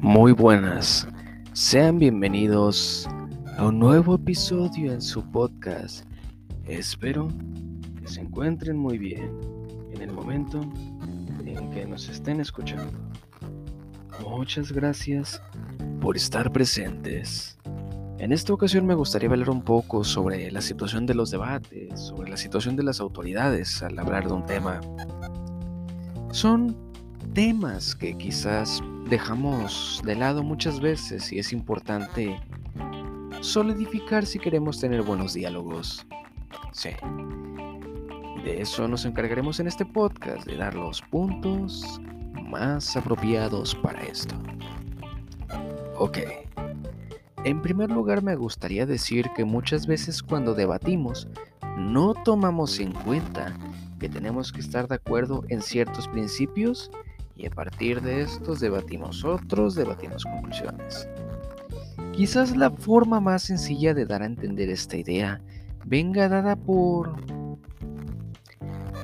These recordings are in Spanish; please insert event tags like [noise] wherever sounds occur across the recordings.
Muy buenas, sean bienvenidos a un nuevo episodio en su podcast. Espero que se encuentren muy bien en el momento en que nos estén escuchando. Muchas gracias por estar presentes. En esta ocasión me gustaría hablar un poco sobre la situación de los debates, sobre la situación de las autoridades al hablar de un tema. Son temas que quizás dejamos de lado muchas veces y es importante solidificar si queremos tener buenos diálogos. Sí. De eso nos encargaremos en este podcast, de dar los puntos más apropiados para esto. Ok. En primer lugar me gustaría decir que muchas veces cuando debatimos no tomamos en cuenta que tenemos que estar de acuerdo en ciertos principios y a partir de estos debatimos otros, debatimos conclusiones. Quizás la forma más sencilla de dar a entender esta idea venga dada por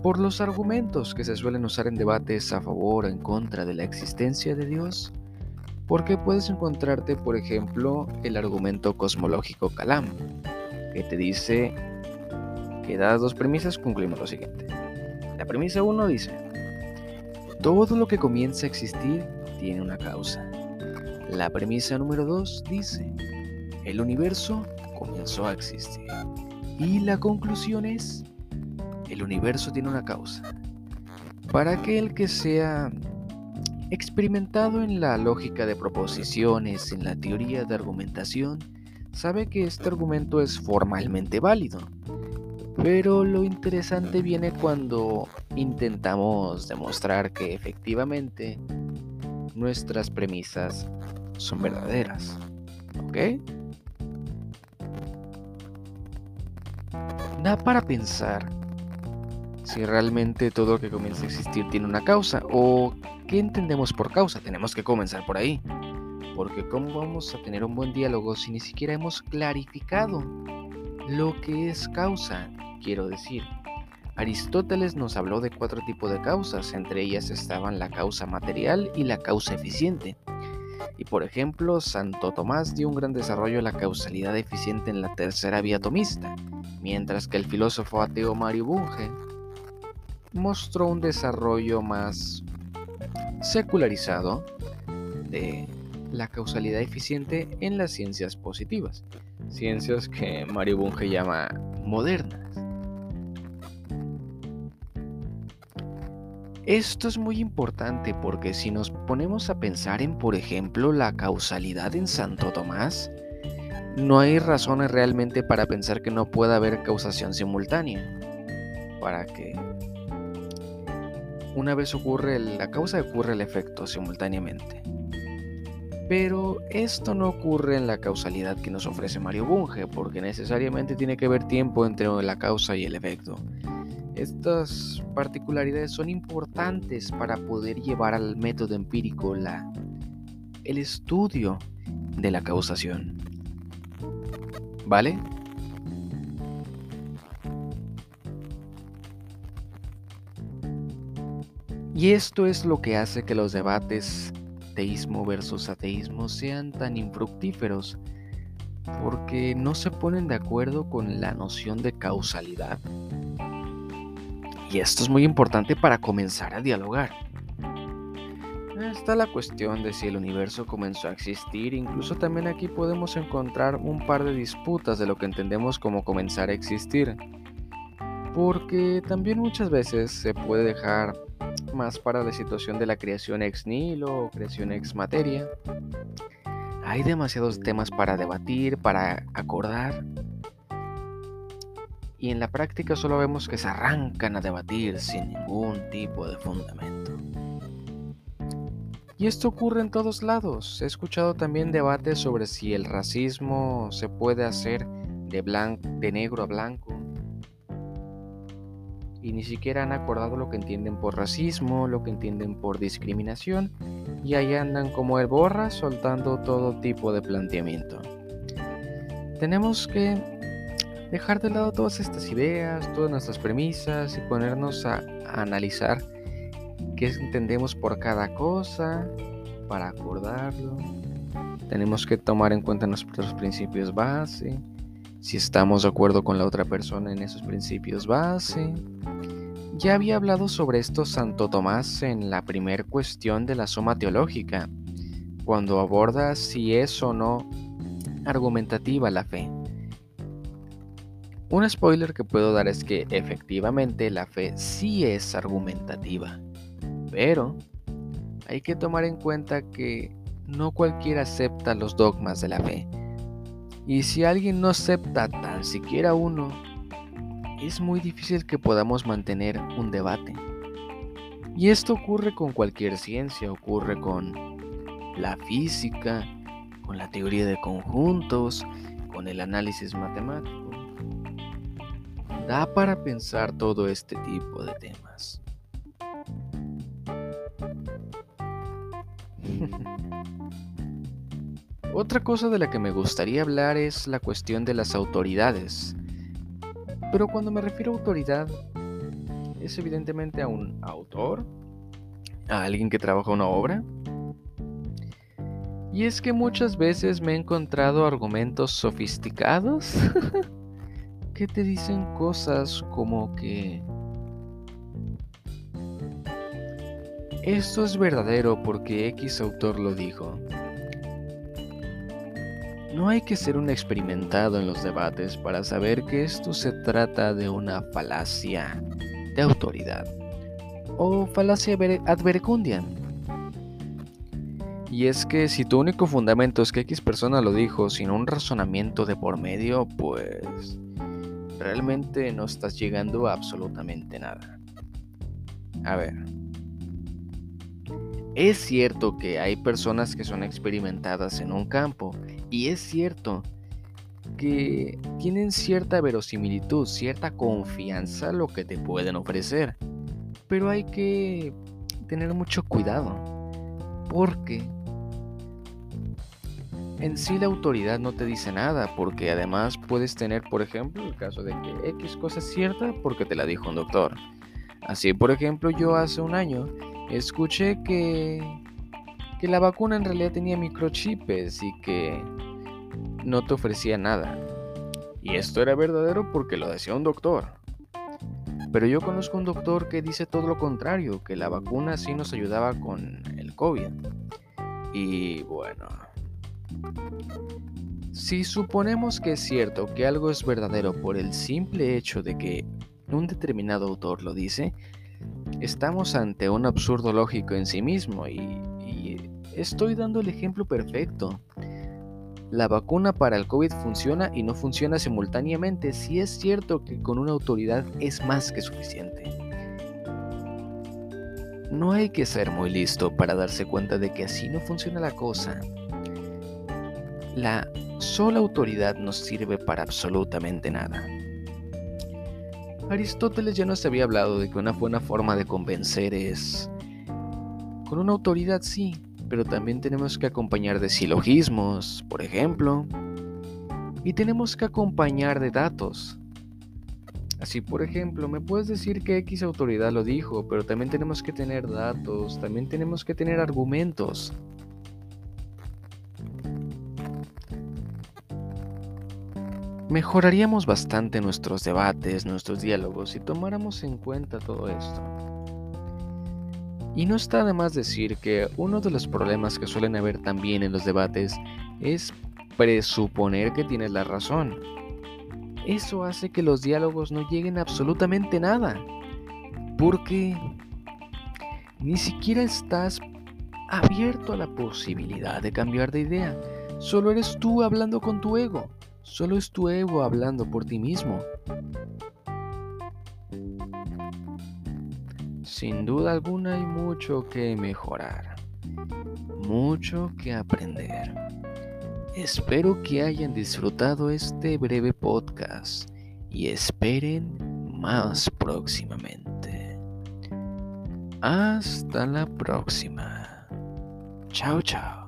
por los argumentos que se suelen usar en debates a favor o en contra de la existencia de Dios. Porque puedes encontrarte, por ejemplo, el argumento cosmológico Calam, que te dice que dadas dos premisas concluimos lo siguiente. La premisa 1 dice, todo lo que comienza a existir tiene una causa. La premisa número 2 dice, el universo comenzó a existir. Y la conclusión es, el universo tiene una causa. Para aquel que sea experimentado en la lógica de proposiciones, en la teoría de argumentación, sabe que este argumento es formalmente válido. Pero lo interesante viene cuando intentamos demostrar que efectivamente nuestras premisas son verdaderas. ¿Ok? Da para pensar si realmente todo lo que comienza a existir tiene una causa o qué entendemos por causa. Tenemos que comenzar por ahí. Porque ¿cómo vamos a tener un buen diálogo si ni siquiera hemos clarificado lo que es causa? Quiero decir. Aristóteles nos habló de cuatro tipos de causas, entre ellas estaban la causa material y la causa eficiente. Y por ejemplo, Santo Tomás dio un gran desarrollo a la causalidad eficiente en la tercera vía tomista, mientras que el filósofo ateo Mario Bunge mostró un desarrollo más secularizado de la causalidad eficiente en las ciencias positivas, ciencias que Mario Bunge llama modernas. Esto es muy importante porque si nos ponemos a pensar en, por ejemplo, la causalidad en Santo Tomás, no hay razones realmente para pensar que no pueda haber causación simultánea. Para que una vez ocurre la causa, ocurre el efecto simultáneamente. Pero esto no ocurre en la causalidad que nos ofrece Mario Bunge, porque necesariamente tiene que haber tiempo entre la causa y el efecto. Estas particularidades son importantes para poder llevar al método empírico la, el estudio de la causación. ¿Vale? Y esto es lo que hace que los debates teísmo versus ateísmo sean tan infructíferos, porque no se ponen de acuerdo con la noción de causalidad. Y esto es muy importante para comenzar a dialogar. Está la cuestión de si el universo comenzó a existir, incluso también aquí podemos encontrar un par de disputas de lo que entendemos como comenzar a existir. Porque también muchas veces se puede dejar más para la situación de la creación ex nihilo o creación ex materia. Hay demasiados temas para debatir, para acordar, y en la práctica solo vemos que se arrancan a debatir sin ningún tipo de fundamento. Y esto ocurre en todos lados. He escuchado también debates sobre si el racismo se puede hacer de, negro a blanco. Y ni siquiera han acordado lo que entienden por racismo, lo que entienden por discriminación. Y ahí andan como el borra soltando todo tipo de planteamiento. Tenemos que dejar de lado todas estas ideas, todas nuestras premisas y ponernos a, analizar qué entendemos por cada cosa para acordarlo. Tenemos que tomar en cuenta nuestros principios base, si estamos de acuerdo con la otra persona en esos principios base. Ya había hablado sobre esto Santo Tomás en la primera cuestión de la suma teológica, cuando aborda si es o no argumentativa la fe. Un spoiler que puedo dar es que efectivamente la fe sí es argumentativa, pero hay que tomar en cuenta que no cualquiera acepta los dogmas de la fe. Y si alguien no acepta tan siquiera uno, es muy difícil que podamos mantener un debate. Y esto ocurre con cualquier ciencia, ocurre con la física, con la teoría de conjuntos, con el análisis matemático. Da para pensar todo este tipo de temas. [laughs] Otra cosa de la que me gustaría hablar es la cuestión de las autoridades. Pero cuando me refiero a autoridad, es evidentemente a un autor, a alguien que trabaja una obra. Y es que muchas veces me he encontrado argumentos sofisticados [laughs] que te dicen cosas como que esto es verdadero porque X autor lo dijo. No hay que ser un experimentado en los debates para saber que esto se trata de una falacia de autoridad o falacia advercundian. Y es que si tu único fundamento es que X persona lo dijo sin un razonamiento de por medio, pues realmente no estás llegando a absolutamente nada. A ver. Es cierto que hay personas que son experimentadas en un campo y es cierto que tienen cierta verosimilitud, cierta confianza lo que te pueden ofrecer. Pero hay que tener mucho cuidado porque en sí la autoridad no te dice nada, porque además puedes tener, por ejemplo, el caso de que X cosa es cierta porque te la dijo un doctor. Así, por ejemplo, yo hace un año escuché que, que la vacuna en realidad tenía microchips y que no te ofrecía nada. Y esto era verdadero porque lo decía un doctor. Pero yo conozco un doctor que dice todo lo contrario, que la vacuna sí nos ayudaba con el COVID. Y bueno, si suponemos que es cierto que algo es verdadero por el simple hecho de que un determinado autor lo dice, estamos ante un absurdo lógico en sí mismo y, estoy dando el ejemplo perfecto. La vacuna para el COVID funciona y no funciona simultáneamente si es cierto que con una autoridad es más que suficiente. No hay que ser muy listo para darse cuenta de que así no funciona la cosa. La sola autoridad no sirve para absolutamente nada. Aristóteles ya nos había hablado de que una buena forma de convencer es... Con una autoridad sí, pero también tenemos que acompañar de silogismos, por ejemplo. Y tenemos que acompañar de datos. Así, por ejemplo, me puedes decir que X autoridad lo dijo, pero también tenemos que tener datos, también tenemos que tener argumentos. Mejoraríamos bastante nuestros debates, nuestros diálogos si tomáramos en cuenta todo esto. Y no está de más decir que uno de los problemas que suelen haber también en los debates es presuponer que tienes la razón. Eso hace que los diálogos no lleguen a absolutamente nada. Porque ni siquiera estás abierto a la posibilidad de cambiar de idea. Solo eres tú hablando con tu ego. Solo es tu ego hablando por ti mismo. Sin duda alguna hay mucho que mejorar, mucho que aprender. Espero que hayan disfrutado este breve podcast y esperen más próximamente. Hasta la próxima. Chao, chao.